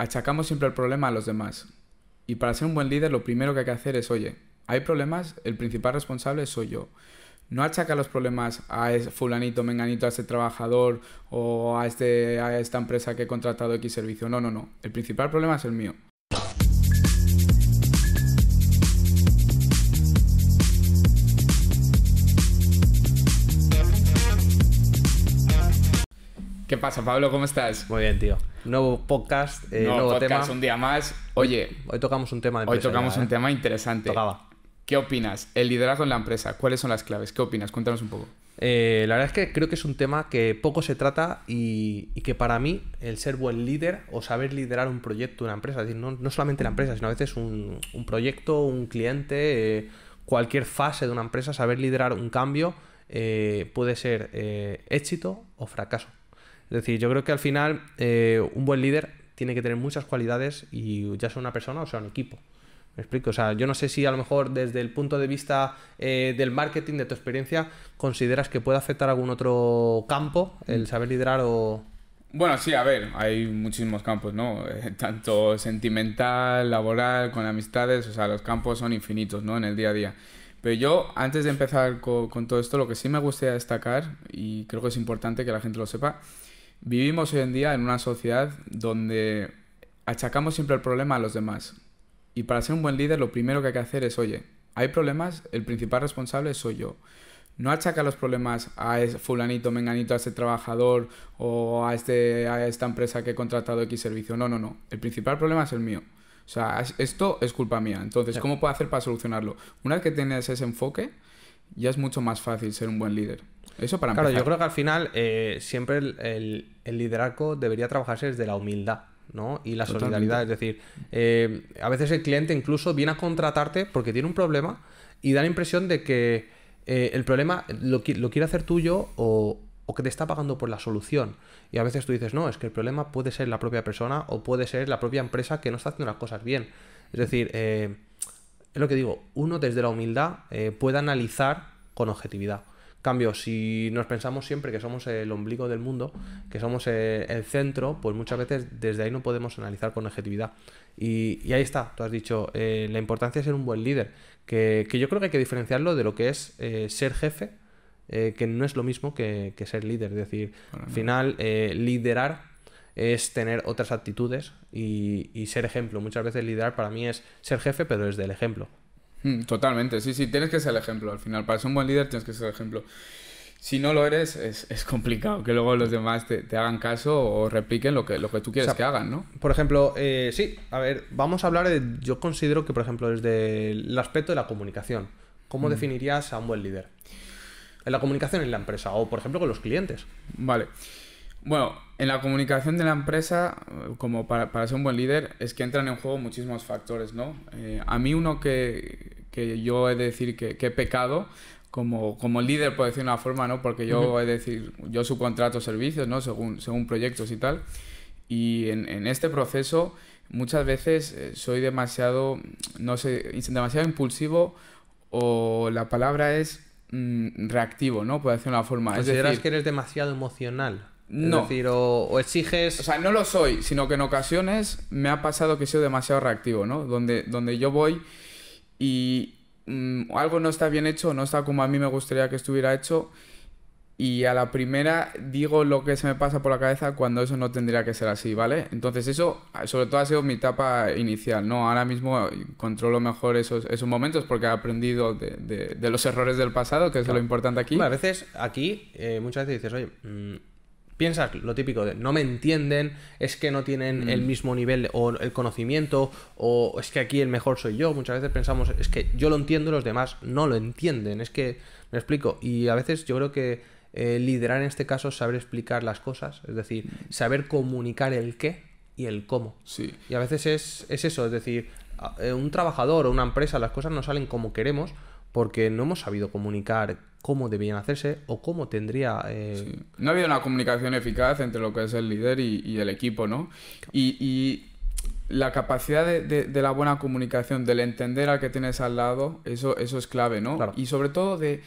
achacamos siempre el problema a los demás. Y para ser un buen líder, lo primero que hay que hacer es, oye, hay problemas, el principal responsable soy yo. No achaca los problemas a fulanito, menganito, a este trabajador o a, este, a esta empresa que he contratado X servicio. No, no, no. El principal problema es el mío. ¿Qué pasa, Pablo? ¿Cómo estás? Muy bien, tío. Nuevo podcast, eh, Nuevo nuevo podcast, tema. un día más. Oye, Hoy tocamos un tema de hoy empresa tocamos ya, un ¿eh? tema interesante. Tocaba. ¿Qué opinas? El liderazgo en la empresa. ¿Cuáles son las claves? ¿Qué opinas? Cuéntanos un poco. Eh, la verdad es que creo que es un tema que poco se trata y, y que para mí el ser buen líder o saber liderar un proyecto, una empresa, es decir, no, no solamente la empresa, sino a veces un, un proyecto, un cliente, eh, cualquier fase de una empresa, saber liderar un cambio eh, puede ser éxito o fracaso. Es decir, yo creo que al final eh, un buen líder tiene que tener muchas cualidades y ya sea una persona o sea un equipo. Me explico, o sea, yo no sé si a lo mejor desde el punto de vista eh, del marketing, de tu experiencia, consideras que puede afectar algún otro campo el saber liderar o... Bueno, sí, a ver, hay muchísimos campos, ¿no? Eh, tanto sentimental, laboral, con amistades, o sea, los campos son infinitos, ¿no? En el día a día. Pero yo, antes de empezar co- con, todo esto, lo que sí me gustaría destacar, y creo que es importante que la gente lo sepa, vivimos hoy en día en una sociedad donde achacamos siempre el problema a los demás. Y para ser un buen líder, lo primero que hay que hacer es, oye, hay problemas, el principal responsable soy yo. No achaca los problemas a ese fulanito, menganito, a este trabajador o a, este, a esta empresa que he contratado X servicio. No, no, no. El principal problema es el mío. O sea, es- esto es culpa mía. Entonces. ¿cómo puedo hacer para solucionarlo? Una vez que tienes ese enfoque, ya es mucho más fácil ser un buen líder. Eso para Claro, empezar. yo creo que al final eh, siempre el, el- el liderazgo debería trabajarse desde la humildad, ¿no? Y la Totalmente. solidaridad. Es decir, eh, a veces el cliente incluso viene a contratarte porque tiene un problema y da la impresión de que eh, el problema lo, qui- lo quiere hacer tuyo o, o que te está pagando por la solución. Y a veces tú dices, no, es que el problema puede ser la propia persona o puede ser la propia empresa que no está haciendo las cosas bien. Es decir, es lo que digo, uno desde la humildad puede analizar con objetividad. Cambio, si nos pensamos siempre que somos el ombligo del mundo, que somos el centro, pues muchas veces desde ahí no podemos analizar con objetividad. Y, y ahí está, tú has dicho, eh, la importancia de ser un buen líder, que, que yo creo que hay que diferenciarlo de lo que es eh, ser jefe, eh, que no es lo mismo que, que ser líder. Es decir, al final, liderar es tener otras actitudes y, y ser ejemplo. Muchas veces liderar para mí es ser jefe, pero desde el ejemplo. Mm, Totalmente, sí, sí, tienes que ser el ejemplo al final. Para ser un buen líder tienes que ser el ejemplo. Si no lo eres, es, es complicado que luego los demás te, te hagan caso o repliquen lo que, lo que tú quieres O sea, que hagan, ¿no? Por ejemplo, eh, sí, a ver, vamos a hablar de, yo considero que, por ejemplo, desde el aspecto de la comunicación, ¿cómo definirías a un buen líder? En la comunicación en la empresa o, por ejemplo, con los clientes. Vale. Bueno, en la comunicación de la empresa, como para, para ser un buen líder, es que entran en juego muchísimos factores, ¿no? Eh, a mí uno que, que yo he de decir que, que he pecado como, como líder, por decir una forma, ¿no? Porque yo he de decir, yo subcontrato servicios, ¿no? Según, según proyectos y tal. Y en, en este proceso muchas veces eh, soy demasiado, no sé, demasiado impulsivo o la palabra es mm, reactivo, ¿no? Por decir una forma. Es ¿Consideras decir, que eres demasiado emocional? No. Es decir, o, o exiges... O sea, no lo soy, sino que en ocasiones me ha pasado que he sido demasiado reactivo, ¿no? Donde, donde yo voy y mm, algo no está bien hecho, no está como a mí me gustaría que estuviera hecho y a la primera digo lo que se me pasa por la cabeza cuando eso no tendría que ser así, ¿vale? Entonces eso, sobre todo ha sido mi etapa inicial, ¿no? Ahora mismo controlo mejor esos, esos momentos porque he aprendido de, de- de los errores del pasado, que es lo importante aquí. Hombre, a veces aquí, eh, muchas veces dices, oye, mm, piensas lo típico de no me entienden, es que no tienen el mismo nivel o el conocimiento, o es que aquí el mejor soy yo. Muchas veces pensamos, es que yo lo entiendo y los demás no lo entienden. Es que, me explico. Y a veces yo creo que eh, liderar en este caso es saber explicar las cosas, es decir, saber comunicar el qué y el cómo. Sí. Y a veces es, es eso, es decir, eh, un trabajador o una empresa, las cosas no salen como queremos porque no hemos sabido comunicar cómo debían hacerse o cómo tendría... eh, Sí. No ha habido una comunicación eficaz entre lo que es el líder y, y el equipo, ¿no? Y, y la capacidad de, de- de la buena comunicación, del entender al que tienes al lado, eso, eso es clave, ¿no? Claro. Y sobre todo de,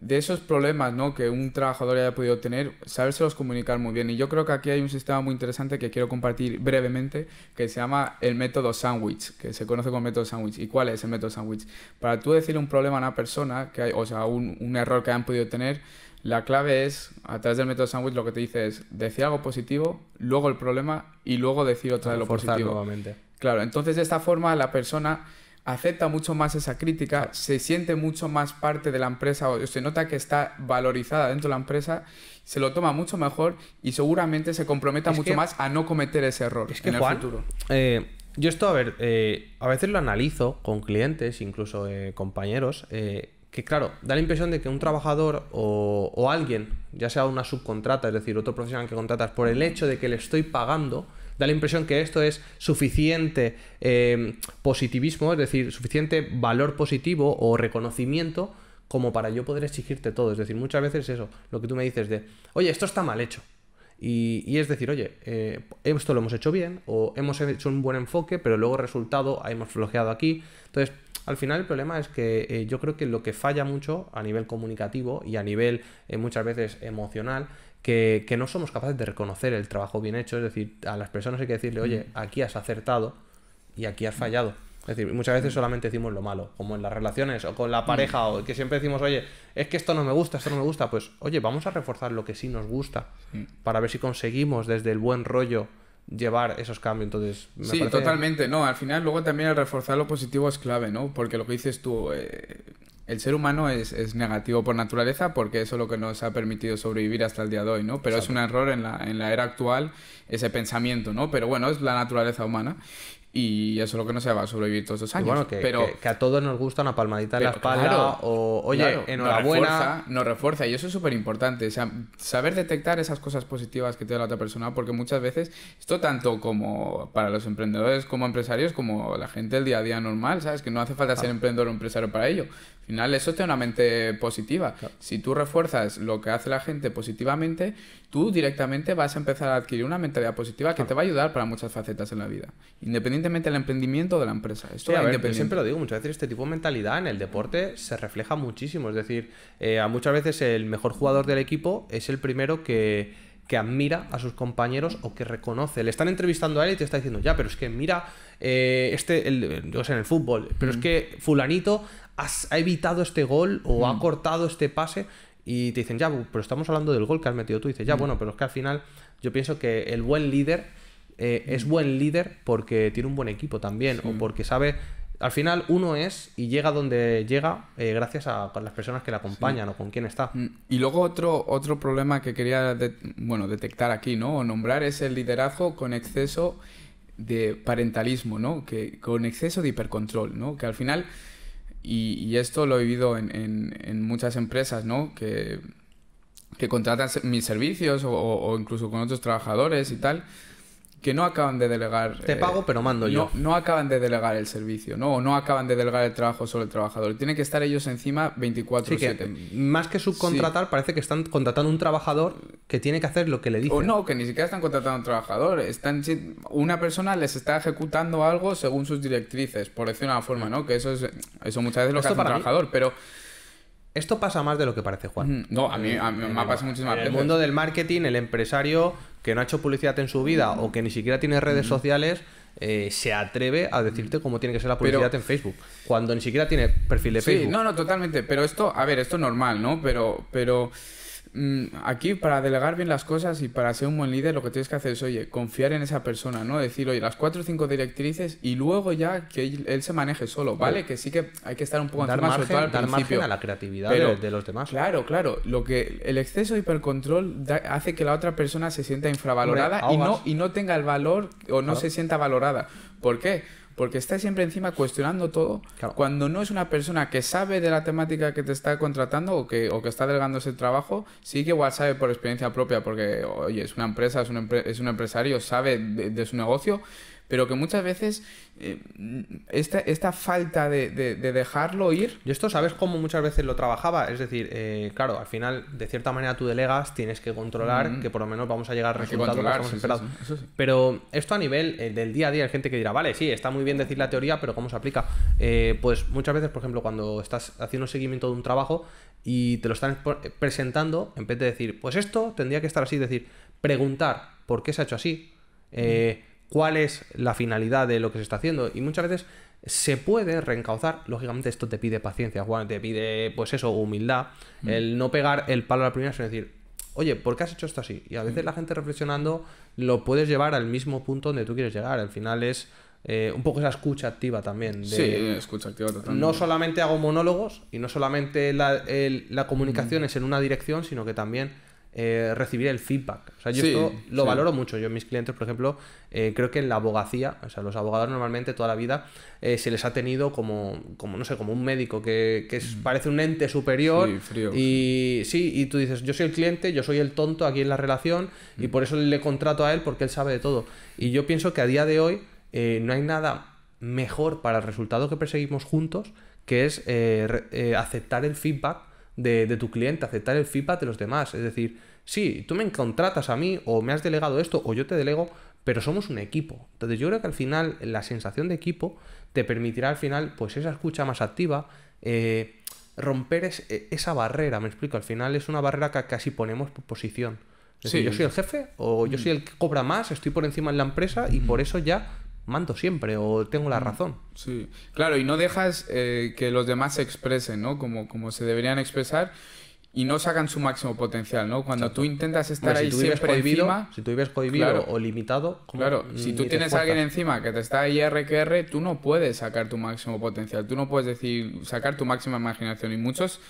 de esos problemas ¿no? que un trabajador haya podido tener, sabérselos comunicar muy bien. Y yo creo que aquí hay un sistema muy interesante que quiero compartir brevemente, que se llama el método sandwich, que se conoce como método sandwich. ¿Y cuál es el método sandwich? Para tú decirle un problema a una persona, que hay, o sea, un, un error que hayan podido tener, la clave es, a través del método sandwich, lo que te dice es decir algo positivo, luego el problema y luego decir otra de lo positivo. Nuevamente. Claro, entonces de esta forma la persona acepta mucho más esa crítica, se siente mucho más parte de la empresa, o se nota que está valorizada dentro de la empresa, se lo toma mucho mejor y seguramente se comprometa mucho más a no cometer ese error es que, en el Juan, futuro. eh, yo esto, a ver, eh, a veces lo analizo con clientes, incluso eh, compañeros, que claro, da la impresión de que un trabajador o, o alguien, ya sea una subcontrata, es decir, otro profesional que contratas, por el hecho de que le estoy pagando, da la impresión que esto es suficiente eh, positivismo, es decir, suficiente valor positivo o reconocimiento como para yo poder exigirte todo. Es decir, muchas veces eso, lo que tú me dices de, oye, esto está mal hecho. Y, es decir, oye, eh, esto lo hemos hecho bien o hemos hecho un buen enfoque, pero luego resultado hemos flojeado aquí. Entonces, al final el problema es que eh, yo creo que lo que falla mucho a nivel comunicativo y a nivel muchas veces emocional, que, que, no somos capaces de reconocer el trabajo bien hecho, es decir, a las personas hay que decirle, oye, aquí has acertado y aquí has fallado. Es decir, muchas veces solamente decimos lo malo, como en las relaciones o con la pareja, o que siempre decimos, oye, es que esto no me gusta, esto no me gusta. Pues, oye, vamos a reforzar lo que sí nos gusta para ver si conseguimos desde el buen rollo llevar esos cambios. Entonces, me sí, parece... totalmente. No, al final, luego también el reforzar lo positivo es clave, ¿no? Porque lo que dices tú, eh, el ser humano es, es, negativo por naturaleza porque eso es lo que nos ha permitido sobrevivir hasta el día de hoy, ¿no? Pero Exacto. es un error en la, en la era actual ese pensamiento, ¿no? Pero bueno, es la naturaleza humana. Y eso es lo que no se va a sobrevivir todos esos años. Bueno, que, pero, que, que, a todos nos gusta una palmadita en la espalda claro, o, oye, claro, enhorabuena. Nos refuerza, nos refuerza, y eso es súper importante. O sea, saber detectar esas cosas positivas que te da la otra persona, porque muchas veces, esto tanto como para los emprendedores como empresarios, como la gente del día a día normal, ¿sabes? Que no hace falta ser emprendedor o empresario para ello. Al final, eso te da una mente positiva. Claro. Si tú refuerzas lo que hace la gente positivamente, tú directamente vas a empezar a adquirir una mentalidad positiva que te va a ayudar para muchas facetas en la vida. Independientemente del emprendimiento o de la empresa. Esto sí, a ver, yo siempre lo digo, muchas veces este tipo de mentalidad en el deporte se refleja muchísimo. Es decir, eh, a muchas veces el mejor jugador del equipo es el primero que, que admira a sus compañeros o que reconoce. Le están entrevistando a él y te está diciendo, ya, pero es que mira, eh, este, el, yo sé, en el fútbol, pero mm. es que fulanito has, ha evitado este gol o mm. ha cortado este pase y te dicen, ya, pero estamos hablando del gol que has metido tú. Y dices, ya, mm. bueno, pero es que al final yo pienso que el buen líder eh, es buen líder porque tiene un buen equipo también, sí. o porque sabe. Al final, uno es y llega donde llega eh, gracias a, las personas que le acompañan sí. o con quién está. Y luego otro, otro problema que quería de, bueno, detectar aquí, ¿no? O nombrar es el liderazgo con exceso de parentalismo, ¿no? Que, con exceso de hipercontrol, ¿no? Que al final, y, y esto lo he vivido en, en, en muchas empresas, ¿no? Que, que contratan mis servicios o, o, incluso con otros trabajadores y tal que no acaban de delegar. Te pago, eh, pero mando yo. No, acaban de delegar el servicio, ¿no? O no acaban de delegar el trabajo sobre el trabajador. Tienen que estar ellos encima 24-7. Sí, que, más que subcontratar, sí. parece que están contratando un trabajador que tiene que hacer lo que le dicen. O no, que ni siquiera están contratando a un trabajador. Están, una persona les está ejecutando algo según sus directrices, por decir una forma, ¿no? Que eso es eso muchas veces lo que hace un trabajador, mí... pero. Esto pasa más de lo que parece, Juan. No, a mí, a mí me pasa muchísimas veces. En el mundo del marketing, el empresario que no ha hecho publicidad en su vida o que ni siquiera tiene redes sociales, eh, se atreve a decirte cómo tiene que ser la publicidad pero, en Facebook. Cuando ni siquiera tiene perfil de Facebook. Sí, no, no, totalmente. Pero esto, a ver, esto es normal, ¿no? Pero, pero aquí para delegar bien las cosas y para ser un buen líder lo que tienes que hacer es, oye, confiar en esa persona, ¿no? Decir, oye, las cuatro o cinco directrices y luego ya que él, se maneje solo, ¿vale? Que sí que hay que estar un poco dar encima, margen, sobre todo al dar principio. margen a la creatividad Pero, de, de, los demás. Claro, claro. Lo que el exceso de hipercontrol da, hace que la otra persona se sienta infravalorada Hombre, y, no, y no tenga el valor o no claro. se sienta valorada. ¿Por qué? Porque está siempre encima cuestionando todo, claro. cuando no es una persona que sabe de la temática que te está contratando o que, o que está delegando ese trabajo, sí que igual sabe por experiencia propia, porque, oye, es una empresa, es un, empre es un empresario, sabe de, de, su negocio, pero que muchas veces eh, esta, esta, falta de, de, dejarlo ir... Y esto, ¿sabes cómo muchas veces lo trabajaba? Es decir, eh, claro, al final, de cierta manera tú delegas, tienes que controlar, que por lo menos vamos a llegar a resultados que Pero esto a nivel eh, del día a día, hay gente que dirá, vale, sí, está muy bien decir la teoría, pero ¿cómo se aplica? pues muchas veces, por ejemplo, cuando estás haciendo seguimiento de un trabajo y te lo están presentando, en vez de decir, pues esto tendría que estar así, decir, preguntar por qué se ha hecho así. Eh, cuál es la finalidad de lo que se está haciendo. Y muchas veces se puede reencauzar. Lógicamente, esto te pide paciencia, Juan, te pide, pues eso, humildad. Mm. El no pegar el palo a la primera, sino decir, oye, ¿por qué has hecho esto así? Y a veces mm. la gente reflexionando lo puedes llevar al mismo punto donde tú quieres llegar. Al final es. Eh, un poco esa escucha activa también. sí, escucha activa totalmente. No solamente hago monólogos y no solamente la, la comunicación mm. es en una dirección, sino que también eh, recibir el feedback. O sea, yo esto lo valoro mucho. Yo mis clientes, por ejemplo, eh, creo que en la abogacía, o sea, los abogados normalmente toda la vida eh, se les ha tenido como, como, no sé, como un médico que, que mm. parece un ente superior. y sí, y tú dices, yo soy el cliente, yo soy el tonto aquí en la relación y mm. por eso le contrato a él porque él sabe de todo. Y yo pienso que a día de hoy no hay nada mejor para el resultado que perseguimos juntos que es aceptar el feedback de, tu cliente, aceptar el feedback de los demás. Es decir, sí, tú me contratas a mí o me has delegado esto o yo te delego, pero somos un equipo. Entonces yo creo que al final la sensación de equipo te permitirá al final pues esa escucha más activa, eh, romper e, esa barrera, me explico, al final es una barrera que casi ponemos por posición. Es yo soy el jefe o yo soy el que cobra más, estoy por encima de la empresa y por eso ya mando siempre o tengo la mm, razón. Sí, claro, y no dejas eh, que los demás se expresen, ¿no? Como, como se deberían expresar y no sacan su máximo potencial, ¿no? Cuando tú intentas estar ahí siempre encima... Si tú vives cohibido o limitado... Claro, si tú tienes a alguien encima que te está ahí R tú no puedes sacar tu máximo potencial. Tú no puedes decir, sacar tu máxima imaginación. Y muchos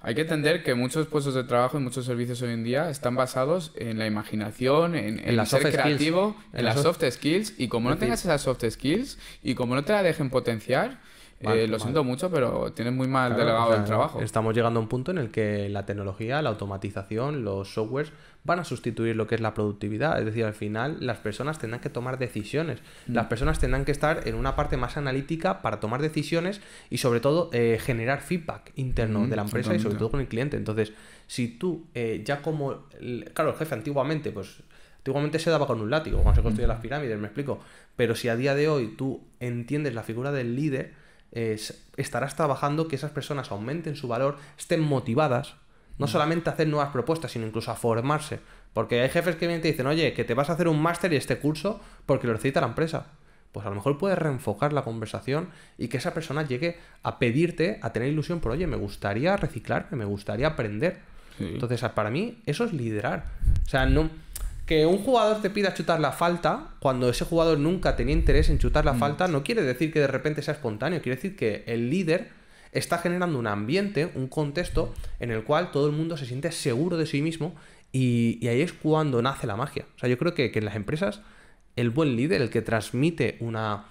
hay que entender que muchos puestos de trabajo y muchos servicios hoy en día están basados en la imaginación, en, el ser creativo, en, las soft skills. Y como no tengas esas soft skills y como no te la dejen potenciar, eh, lo siento mucho, pero tienes muy mal delegado el trabajo. Estamos llegando a un punto en el que la tecnología, la automatización, los softwares van a sustituir lo que es la productividad. Es decir, al final las personas tendrán que tomar decisiones. Mm. Las personas tendrán que estar en una parte más analítica para tomar decisiones y sobre todo eh, generar feedback interno mm, de la empresa y sobre todo con el cliente. Entonces, si tú eh, ya como... Claro, el jefe antiguamente, pues... Antiguamente se daba con un látigo cuando se construían mm. las pirámides, me explico. Pero si a día de hoy tú entiendes la figura del líder, estarás trabajando que esas personas aumenten su valor, estén motivadas, no mm. solamente a hacer nuevas propuestas, sino incluso a formarse. Porque hay jefes que vienen y te dicen, oye, que te vas a hacer un máster y este curso porque lo necesita la empresa. Pues a lo mejor puedes reenfocar la conversación y que esa persona llegue a pedirte, a tener ilusión por, oye, me gustaría reciclarme, me gustaría aprender. Entonces, para mí, eso es liderar. O sea, no que un jugador te pida chutar la falta, cuando ese jugador nunca tenía interés en chutar la mm. falta, no quiere decir que de repente sea espontáneo, quiere decir que el líder está generando un ambiente, un contexto en el cual todo el mundo se siente seguro de sí mismo y, ahí es cuando nace la magia. O sea, yo creo que, en las empresas el buen líder, el que transmite una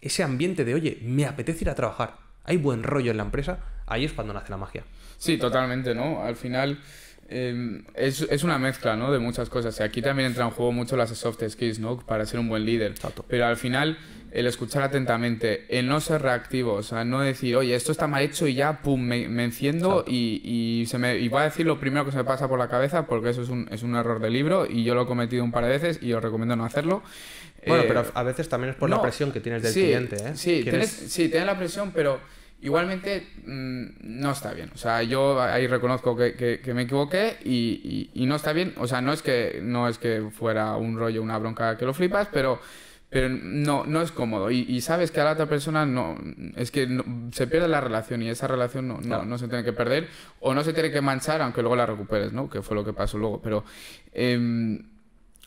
ese ambiente de, oye, me apetece ir a trabajar, hay buen rollo en la empresa, ahí es cuando nace la magia. Sí, totalmente, ¿no? Al final Em, es, es, una mezcla ¿no? de muchas cosas. Y aquí también entra en juego mucho las soft skills ¿no? para ser un buen líder. Pero al final, el escuchar atentamente, el no ser reactivo, o sea, no decir, oye, esto está mal hecho y ya, pum, me, enciendo y, y, se me, y voy a decir lo primero que se me pasa por la cabeza porque eso es un, es un error de libro y yo lo he cometido un par de veces y os recomiendo no hacerlo. Bueno, pero eh, a veces también es por la presión que tienes del cliente. ¿eh? Sí, tienes, sí, tienes la presión, pero Igualmente, mm, no está bien. O sea, yo ahí reconozco que, me equivoqué y, no está bien. O sea, no es que no es que fuera un rollo, una bronca que lo flipas, pero, pero no, no es cómodo. Y, sabes que a la otra persona no. Es que se pierde la relación y esa relación no, no, se tiene que perder o no se tiene que manchar, aunque luego la recuperes, ¿no? Que fue lo que pasó luego. Pero. Em,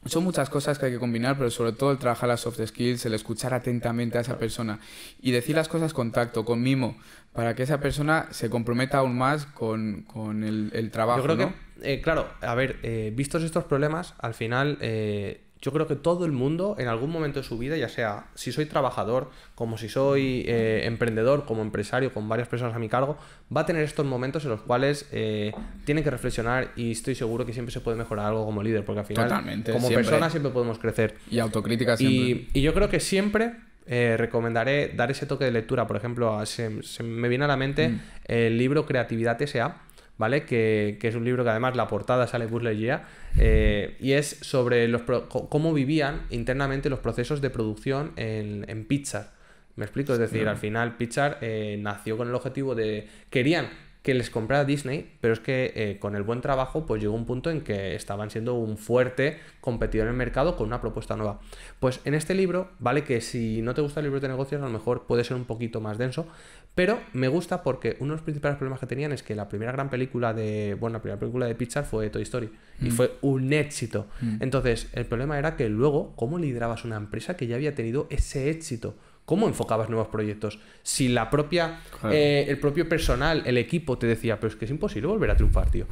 son muchas cosas que hay que combinar, pero sobre todo el trabajar las soft skills, el escuchar atentamente a esa persona y decir las cosas con tacto, con mimo, para que esa persona se comprometa aún más con, el, trabajo. Yo creo que, eh, claro, a ver, eh, vistos estos problemas, al final eh, yo creo que todo el mundo en algún momento de su vida, ya sea si soy trabajador, como si soy eh, emprendedor, como empresario, con varias personas a mi cargo, va a tener estos momentos en los cuales eh, tiene que reflexionar y estoy seguro que siempre se puede mejorar algo como líder, porque al final, como persona, siempre podemos crecer. Y autocrítica siempre. Y, yo creo que siempre eh, recomendaré dar ese toque de lectura. Por ejemplo, se, me viene a la mente mm. el libro Creatividad S.A., ¿vale? Que, es un libro que además la portada sale Buzz eh, y es sobre los cómo vivían internamente los procesos de producción en, en Pixar. ¿Me explico? Es decir, al final Pixar eh, nació con el objetivo de... Querían que les comprara Disney, pero es que eh, con el buen trabajo pues llegó un punto en que estaban siendo un fuerte competidor en el mercado con una propuesta nueva. Pues en este libro, vale que si no te gusta el libro de negocios a lo mejor puede ser un poquito más denso, pero me gusta porque uno de los principales problemas que tenían es que la primera gran película de, bueno, la primera película de Pixar fue Toy Story y mm. fue un éxito. Mm. Entonces, el problema era que luego, ¿cómo liderabas una empresa que ya había tenido ese éxito? ¿Cómo enfocabas nuevos proyectos? Si la propia, eh, el propio personal, el equipo te decía, pero es que es imposible volver a triunfar, tío.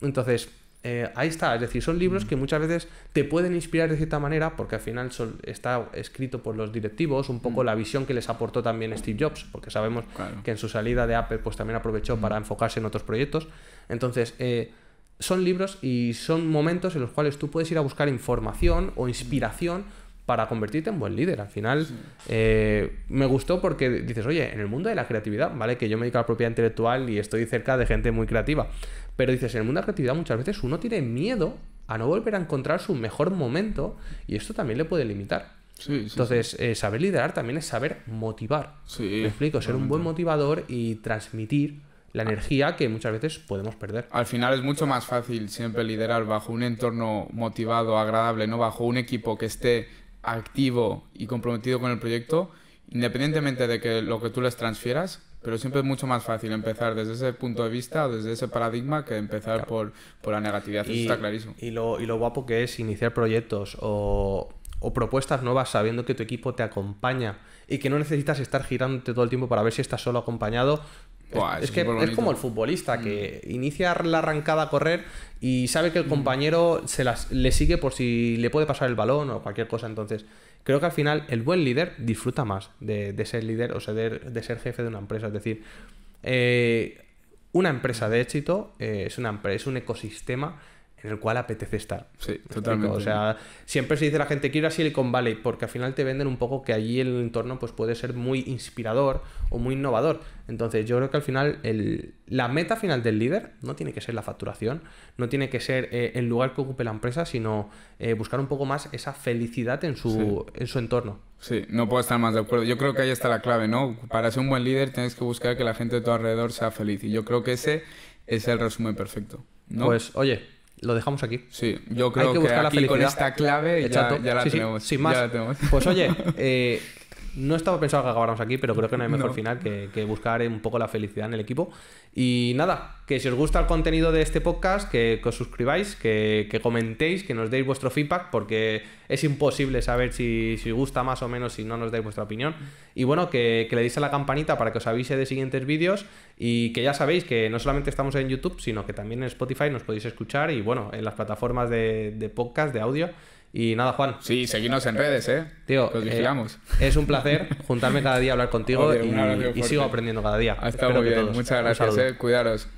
Entonces, eh, ahí está. Es decir, son libros que muchas veces te pueden inspirar de cierta manera, porque al final está escrito por los directivos, un poco la visión que les aportó también Steve Jobs, porque sabemos que en su salida de Apple, pues también aprovechó para enfocarse en otros proyectos. Entonces, eh, son libros y son momentos en los cuales tú puedes ir a buscar información o inspiración para convertirte en buen líder. Al final, eh, me gustó porque dices, oye, en el mundo de la creatividad, ¿vale? Que yo me dedico a la propiedad intelectual y estoy cerca de gente muy creativa. Pero dices, en el mundo de la creatividad muchas veces uno tiene miedo a no volver a encontrar su mejor momento y esto también le puede limitar. Entonces, eh, saber liderar también es saber motivar. me explico, ser un buen motivador y transmitir la energía que muchas veces podemos perder. Al final es mucho más fácil siempre liderar bajo un entorno motivado, agradable, no bajo un equipo que esté activo y comprometido con el proyecto, independientemente de que lo que tú les transfieras, pero siempre es mucho más fácil empezar desde ese punto de vista o desde ese paradigma que empezar por, por, la negatividad. Eso está clarísimo. Y lo, y lo guapo que es iniciar proyectos o, o propuestas nuevas sabiendo que tu equipo te acompaña y que no necesitas estar girándote todo el tiempo para ver si estás solo acompañado es, que es como el futbolista que mm. inicia la arrancada a correr y sabe que el mm. compañero se las, le sigue por si le puede pasar el balón o cualquier cosa. Entonces, creo que al final el buen líder disfruta más de, ser líder o de, ser jefe de una empresa. Es decir, eh, una empresa de éxito eh, es, una, es un ecosistema en el cual apetece estar. Sí, totalmente. O sea, siempre se dice la gente, quiero ir a Silicon Valley, porque al final te venden un poco que allí el entorno pues, puede ser muy inspirador o muy innovador. Entonces, yo creo que al final el, la meta final del líder no tiene que ser la facturación, no tiene que ser eh, el lugar que ocupe la empresa, sino eh, buscar un poco más esa felicidad en su, en su entorno. Sí, no puedo estar más de acuerdo. Yo creo que ahí está la clave, ¿no? Para ser un buen líder tienes que buscar que la gente de tu alrededor sea feliz. Y yo creo que ese es el resumen perfecto. ¿no? Pues, oye, lo dejamos aquí. Sí, yo creo que, buscar aquí con esta clave ya, ya, la tenemos. sin más. Pues oye, eh, no estaba pensado que acabáramos aquí, pero creo que no hay mejor final que, que, buscar un poco la felicidad en el equipo. Y nada, que si os gusta el contenido de este podcast, que, os suscribáis, que, comentéis, que nos deis vuestro feedback, porque es imposible saber si, si gusta más o menos si no nos dais vuestra opinión. Y bueno, que, le deis a la campanita para que os avise de siguientes vídeos y que ya sabéis que no solamente estamos en YouTube, sino que también en Spotify nos podéis escuchar y bueno, en las plataformas de, de podcast, de audio. Y nada, Juan. Sí, seguimos en redes, ¿eh? Tío, eh, es un placer juntarme cada día a hablar contigo y, sigo aprendiendo cada día. Ha estado muy bien. Muchas gracias, eh. Cuidaros.